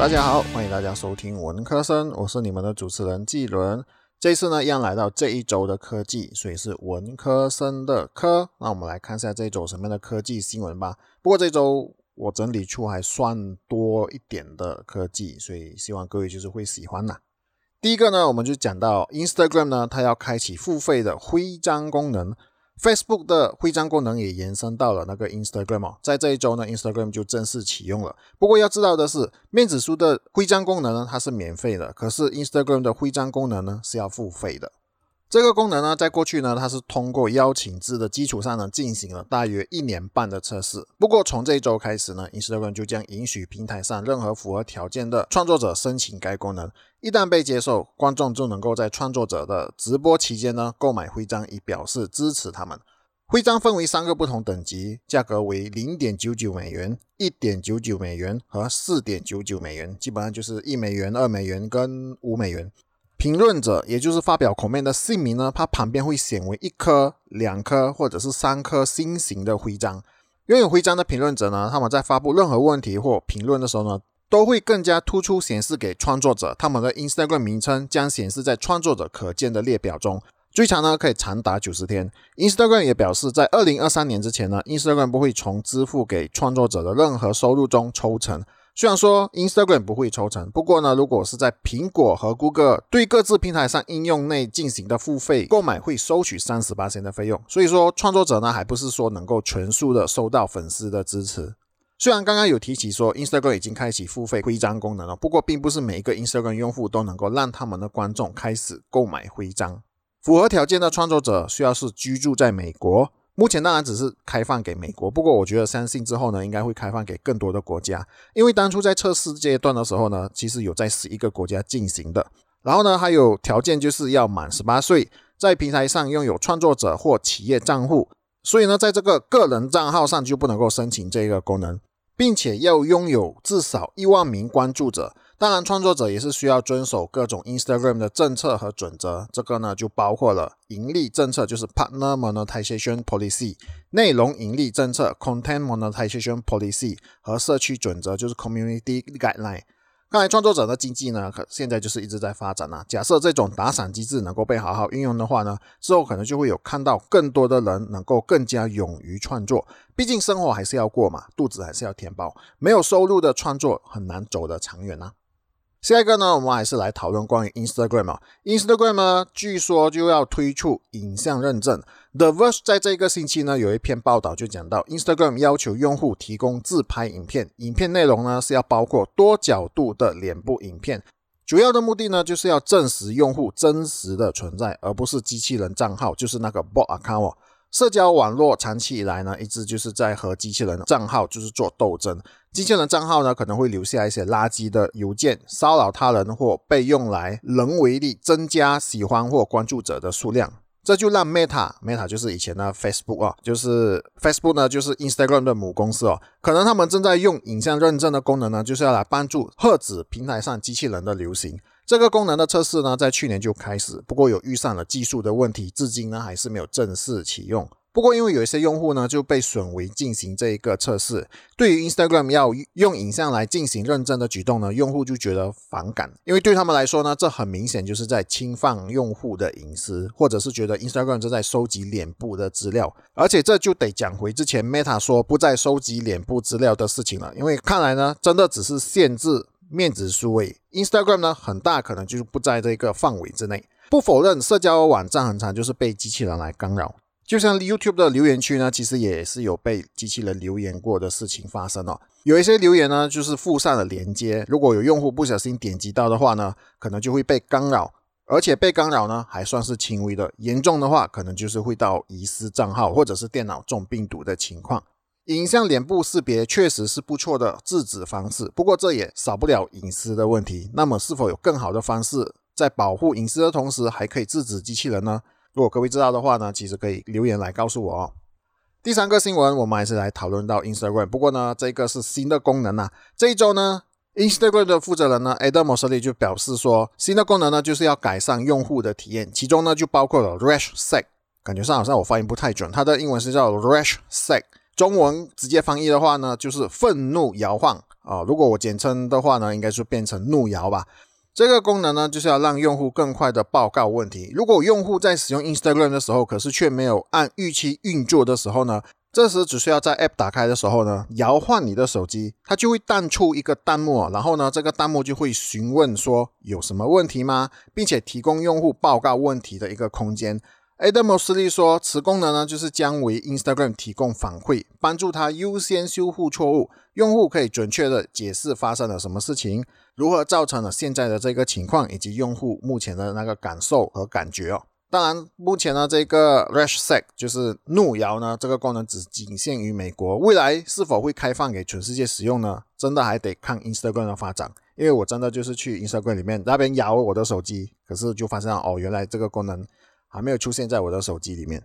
大家好，欢迎大家收听文科生，我是你们的主持人季伦。这次呢，一样来到这一周的科技，所以是文科生的科。那我们来看一下这一周什么样的科技新闻吧。不过这周我整理出还算多一点的科技，所以希望各位就是会喜欢呐。第一个呢，我们就讲到 Instagram 呢，它要开启付费的徽章功能。Facebook 的徽章功能也延伸到了那个 Instagram 哦，在这一周呢，Instagram 就正式启用了。不过要知道的是，面子书的徽章功能呢，它是免费的，可是 Instagram 的徽章功能呢是要付费的。这个功能呢，在过去呢，它是通过邀请制的基础上呢，进行了大约一年半的测试。不过从这一周开始呢，Instagram 就将允许平台上任何符合条件的创作者申请该功能。一旦被接受，观众就能够在创作者的直播期间呢，购买徽章以表示支持他们。徽章分为三个不同等级，价格为零点九九美元、一点九九美元和四点九九美元，基本上就是一美元、二美元跟五美元。评论者，也就是发表 comment 的姓名呢，它旁边会显为一颗、两颗或者是三颗心形的徽章。拥有徽章的评论者呢，他们在发布任何问题或评论的时候呢，都会更加突出显示给创作者。他们的 Instagram 名称将显示在创作者可见的列表中，最长呢可以长达九十天。Instagram 也表示，在二零二三年之前呢，Instagram 不会从支付给创作者的任何收入中抽成。虽然说 Instagram 不会抽成，不过呢，如果是在苹果和 Google 对各自平台上应用内进行的付费购买，会收取三十八千的费用。所以说，创作者呢，还不是说能够全数的收到粉丝的支持。虽然刚刚有提起说 Instagram 已经开启付费徽章功能了，不过并不是每一个 Instagram 用户都能够让他们的观众开始购买徽章。符合条件的创作者需要是居住在美国。目前当然只是开放给美国，不过我觉得相信之后呢，应该会开放给更多的国家。因为当初在测试阶段的时候呢，其实有在十一个国家进行的。然后呢，还有条件就是要满十八岁，在平台上拥有创作者或企业账户。所以呢，在这个个人账号上就不能够申请这个功能，并且要拥有至少一万名关注者。当然，创作者也是需要遵守各种 Instagram 的政策和准则。这个呢，就包括了盈利政策，就是 Partner Monetization Policy；内容盈利政策 Content Monetization Policy；和社区准则，就是 Community Guideline。看来创作者的经济呢，可现在就是一直在发展啊。假设这种打赏机制能够被好好运用的话呢，之后可能就会有看到更多的人能够更加勇于创作。毕竟生活还是要过嘛，肚子还是要填饱。没有收入的创作很难走得长远啊。下一个呢，我们还是来讨论关于 Instagram 啊。Instagram 呢，据说就要推出影像认证。The Verge 在这个星期呢，有一篇报道就讲到，Instagram 要求用户提供自拍影片，影片内容呢是要包括多角度的脸部影片，主要的目的呢就是要证实用户真实的存在，而不是机器人账号，就是那个 bot account。社交网络长期以来呢，一直就是在和机器人账号就是做斗争。机器人账号呢，可能会留下一些垃圾的邮件，骚扰他人或被用来人为地增加喜欢或关注者的数量。这就让 Meta，Meta 就是以前的 Facebook 啊，就是 Facebook 呢，就是 Instagram 的母公司哦，可能他们正在用影像认证的功能呢，就是要来帮助遏制平台上机器人的流行。这个功能的测试呢，在去年就开始，不过有遇上了技术的问题，至今呢还是没有正式启用。不过，因为有一些用户呢就被损为进行这一个测试，对于 Instagram 要用影像来进行认证的举动呢，用户就觉得反感，因为对他们来说呢，这很明显就是在侵犯用户的隐私，或者是觉得 Instagram 正在收集脸部的资料，而且这就得讲回之前 Meta 说不再收集脸部资料的事情了，因为看来呢，真的只是限制面子数位，Instagram 呢很大可能就是不在这个范围之内。不否认社交网站很长就是被机器人来干扰。就像 YouTube 的留言区呢，其实也是有被机器人留言过的事情发生哦。有一些留言呢，就是附上了连接，如果有用户不小心点击到的话呢，可能就会被干扰，而且被干扰呢还算是轻微的，严重的话可能就是会到遗失账号或者是电脑中病毒的情况。影像脸部识别确实是不错的制止方式，不过这也少不了隐私的问题。那么是否有更好的方式，在保护隐私的同时，还可以制止机器人呢？如果各位知道的话呢，其实可以留言来告诉我哦。第三个新闻，我们还是来讨论到 Instagram。不过呢，这个是新的功能啊。这一周呢，Instagram 的负责人呢，Adam Mosseri 就表示说，新的功能呢就是要改善用户的体验，其中呢就包括了 Rash Set，感觉上好像我发音不太准，它的英文是叫 Rash Set。中文直接翻译的话呢，就是愤怒摇晃啊。如果我简称的话呢，应该是变成怒摇吧。这个功能呢，就是要让用户更快的报告问题。如果用户在使用 Instagram 的时候，可是却没有按预期运作的时候呢，这时只需要在 App 打开的时候呢，摇晃你的手机，它就会弹出一个弹幕，然后呢，这个弹幕就会询问说有什么问题吗，并且提供用户报告问题的一个空间。Adam Mosseri 说，此功能呢，就是将为 Instagram 提供反馈，帮助他优先修复错误。用户可以准确的解释发生了什么事情，如何造成了现在的这个情况，以及用户目前的那个感受和感觉哦。当然，目前呢，这个 Rash Set 就是怒摇呢，这个功能只仅限于美国，未来是否会开放给全世界使用呢？真的还得看 Instagram 的发展。因为我真的就是去 Instagram 里面那边摇我的手机，可是就发现哦，原来这个功能。还没有出现在我的手机里面。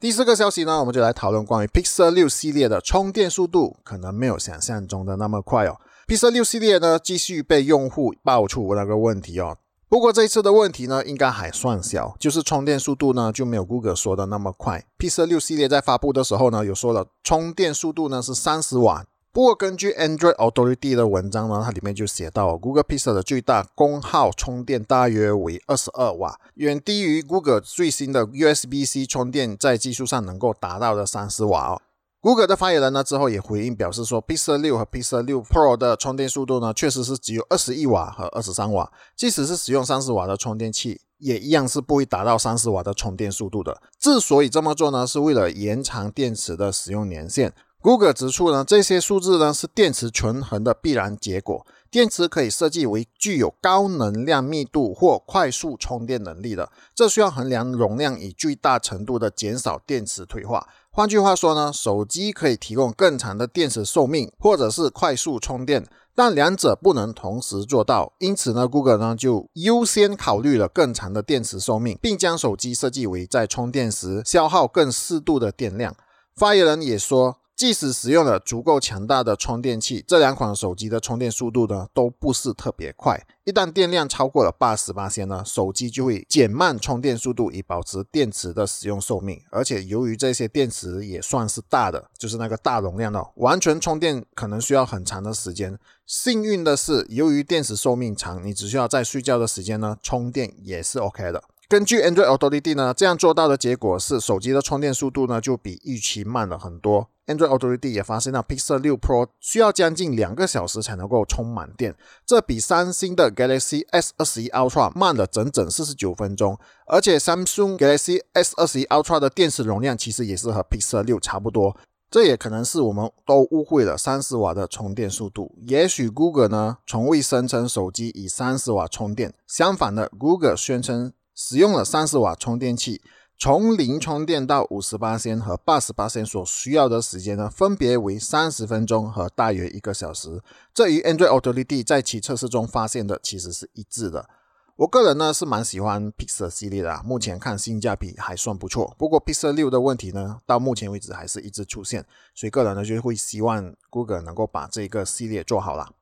第四个消息呢，我们就来讨论关于 Pixel 六系列的充电速度可能没有想象中的那么快哦。Pixel 六系列呢，继续被用户爆出那个问题哦。不过这一次的问题呢，应该还算小，就是充电速度呢就没有 Google 说的那么快。Pixel 六系列在发布的时候呢，有说了充电速度呢是三十瓦。不过，根据 Android Authority 的文章呢，它里面就写到，Google Pixel 的最大功耗充电大约为二十二瓦，远低于 Google 最新的 USB-C 充电在技术上能够达到的三十瓦哦。Google 的发言人呢之后也回应表示说，Pixel 六和 Pixel 六 Pro 的充电速度呢确实是只有二十一瓦和二十三瓦，即使是使用三十瓦的充电器，也一样是不会达到三十瓦的充电速度的。之所以这么做呢，是为了延长电池的使用年限。Google 指出呢，这些数字呢是电池权衡的必然结果。电池可以设计为具有高能量密度或快速充电能力的，这需要衡量容量以最大程度的减少电池退化。换句话说呢，手机可以提供更长的电池寿命，或者是快速充电，但两者不能同时做到。因此呢，Google 呢就优先考虑了更长的电池寿命，并将手机设计为在充电时消耗更适度的电量。发言人也说。即使使用了足够强大的充电器，这两款手机的充电速度呢都不是特别快。一旦电量超过了八十八千呢，手机就会减慢充电速度，以保持电池的使用寿命。而且由于这些电池也算是大的，就是那个大容量的，完全充电可能需要很长的时间。幸运的是，由于电池寿命长，你只需要在睡觉的时间呢充电也是 OK 的。根据 Android Authority 呢，这样做到的结果是手机的充电速度呢就比预期慢了很多。Android Authority 也发现，到 Pixel 6 Pro 需要将近两个小时才能够充满电，这比三星的 Galaxy S21 Ultra 慢了整整四十九分钟。而且 Samsung Galaxy S21 Ultra 的电池容量其实也是和 Pixel 6差不多，这也可能是我们都误会了三十瓦的充电速度。也许 Google 呢从未声称手机以三十瓦充电，相反的，Google 宣称使用了三十瓦充电器。从零充电到五十八千和八十八千所需要的时间呢，分别为三十分钟和大约一个小时。这与 Android Authority 在其测试中发现的其实是一致的。我个人呢是蛮喜欢 Pixel 系列的，目前看性价比还算不错。不过 Pixel 六的问题呢，到目前为止还是一直出现，所以个人呢就会希望 Google 能够把这个系列做好了。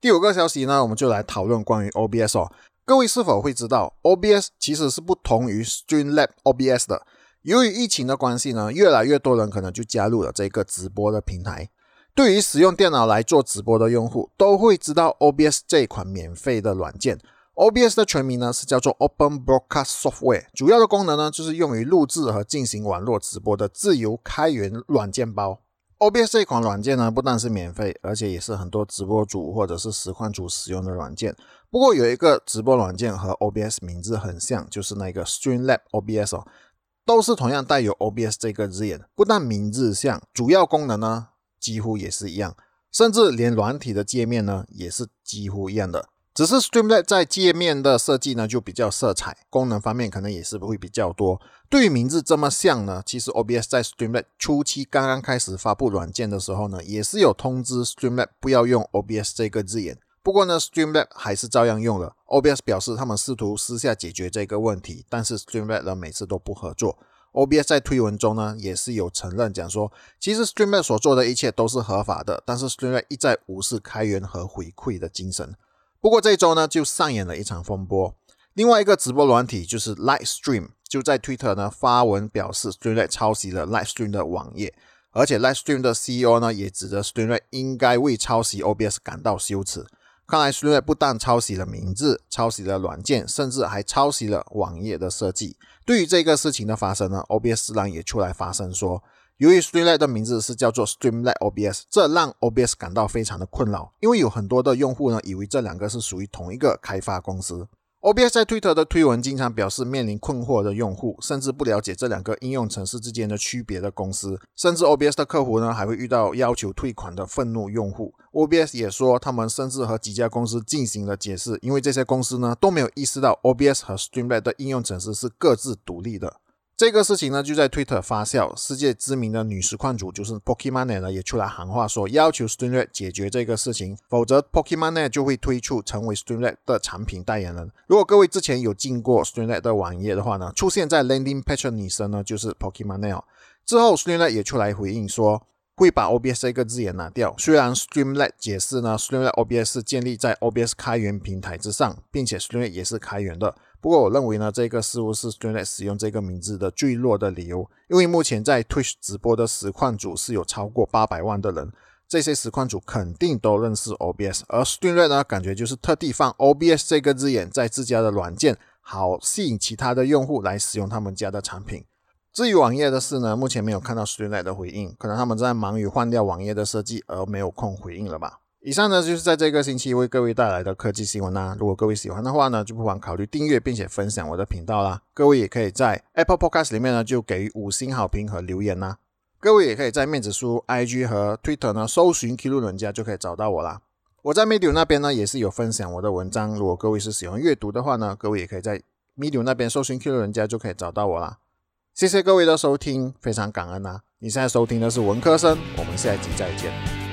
第五个消息呢，我们就来讨论关于 OBS 哦。各位是否会知道，OBS 其实是不同于 Streamlab OBS 的？由于疫情的关系呢，越来越多人可能就加入了这个直播的平台。对于使用电脑来做直播的用户，都会知道 OBS 这一款免费的软件。OBS 的全名呢是叫做 Open Broadcast Software，主要的功能呢就是用于录制和进行网络直播的自由开源软件包。OBS 这款软件呢，不但是免费，而且也是很多直播主或者是实况主使用的软件。不过有一个直播软件和 OBS 名字很像，就是那个 Streamlab OBS 哦，都是同样带有 OBS 这个字眼。不但名字像，主要功能呢几乎也是一样，甚至连软体的界面呢也是几乎一样的。只是 Streamlab 在界面的设计呢就比较色彩，功能方面可能也是会比较多。对于名字这么像呢，其实 OBS 在 Streamlab 初期刚刚开始发布软件的时候呢，也是有通知 Streamlab 不要用 OBS 这个字眼。不过呢，Streamlab 还是照样用了。OBS 表示他们试图私下解决这个问题，但是 Streamlab 呢每次都不合作。OBS 在推文中呢也是有承认讲说，其实 Streamlab 所做的一切都是合法的，但是 Streamlab 一再无视开源和回馈的精神。不过这周呢，就上演了一场风波。另外一个直播软体就是 Livestream，就在 Twitter 呢发文表示，Streamlab 抄袭了 Livestream 的网页，而且 Lightstream 的 CEO 呢也指责 Streamlit 应该为抄袭 OBS 感到羞耻。看来 Streamlit 不但抄袭了名字，抄袭了软件，甚至还抄袭了网页的设计。对于这个事情的发生呢，OBS 自然也出来发声说，由于 Streamlit 的名字是叫做 Streamlit OBS，这让 OBS 感到非常的困扰，因为有很多的用户呢以为这两个是属于同一个开发公司。OBS 在 Twitter 的推文经常表示面临困惑的用户，甚至不了解这两个应用程式之间的区别的公司，甚至 OBS 的客户呢还会遇到要求退款的愤怒用户。OBS 也说，他们甚至和几家公司进行了解释，因为这些公司呢都没有意识到 OBS 和 Streamlit 的应用程式是各自独立的。这个事情呢，就在 Twitter 发酵。世界知名的女实况主就是 Pokemon 呢，也出来喊话说，要求 Streamlit 解决这个事情，否则 Pokemon 就会推出成为 Streamlit 的产品代言人。如果各位之前有进过 Streamlit 的网页的话呢，出现在 Landing Page 的女生呢，就是 Pokemon。之后 Streamlit 也出来回应说，会把 OBS 这个字眼拿掉。虽然 Streamlit 解释呢，Streamlit OBS 是建立在 OBS 开源平台之上，并且 Streamlit 也是开源的。不过，我认为呢，这个似乎是 Streamlit 使用这个名字的最弱的理由，因为目前在 Twitch 直播的实况组是有超过八百万的人，这些实况组肯定都认识 OBS，而 Streamlit 呢，感觉就是特地放 OBS 这个字眼在自家的软件，好吸引其他的用户来使用他们家的产品。至于网页的事呢，目前没有看到 Streamlit 的回应，可能他们在忙于换掉网页的设计而没有空回应了吧。以上呢就是在这个星期为各位带来的科技新闻啦。如果各位喜欢的话呢，就不妨考虑订阅并且分享我的频道啦。各位也可以在 Apple Podcast 里面呢就给予五星好评和留言啦。各位也可以在面子书、IG 和 Twitter 呢搜寻 Kilu 人家就可以找到我啦。我在 Medium 那边呢也是有分享我的文章。如果各位是喜欢阅读的话呢，各位也可以在 Medium 那边搜寻 Kilu 人家就可以找到我啦。谢谢各位的收听，非常感恩啊！你现在收听的是文科生，我们下一集再见。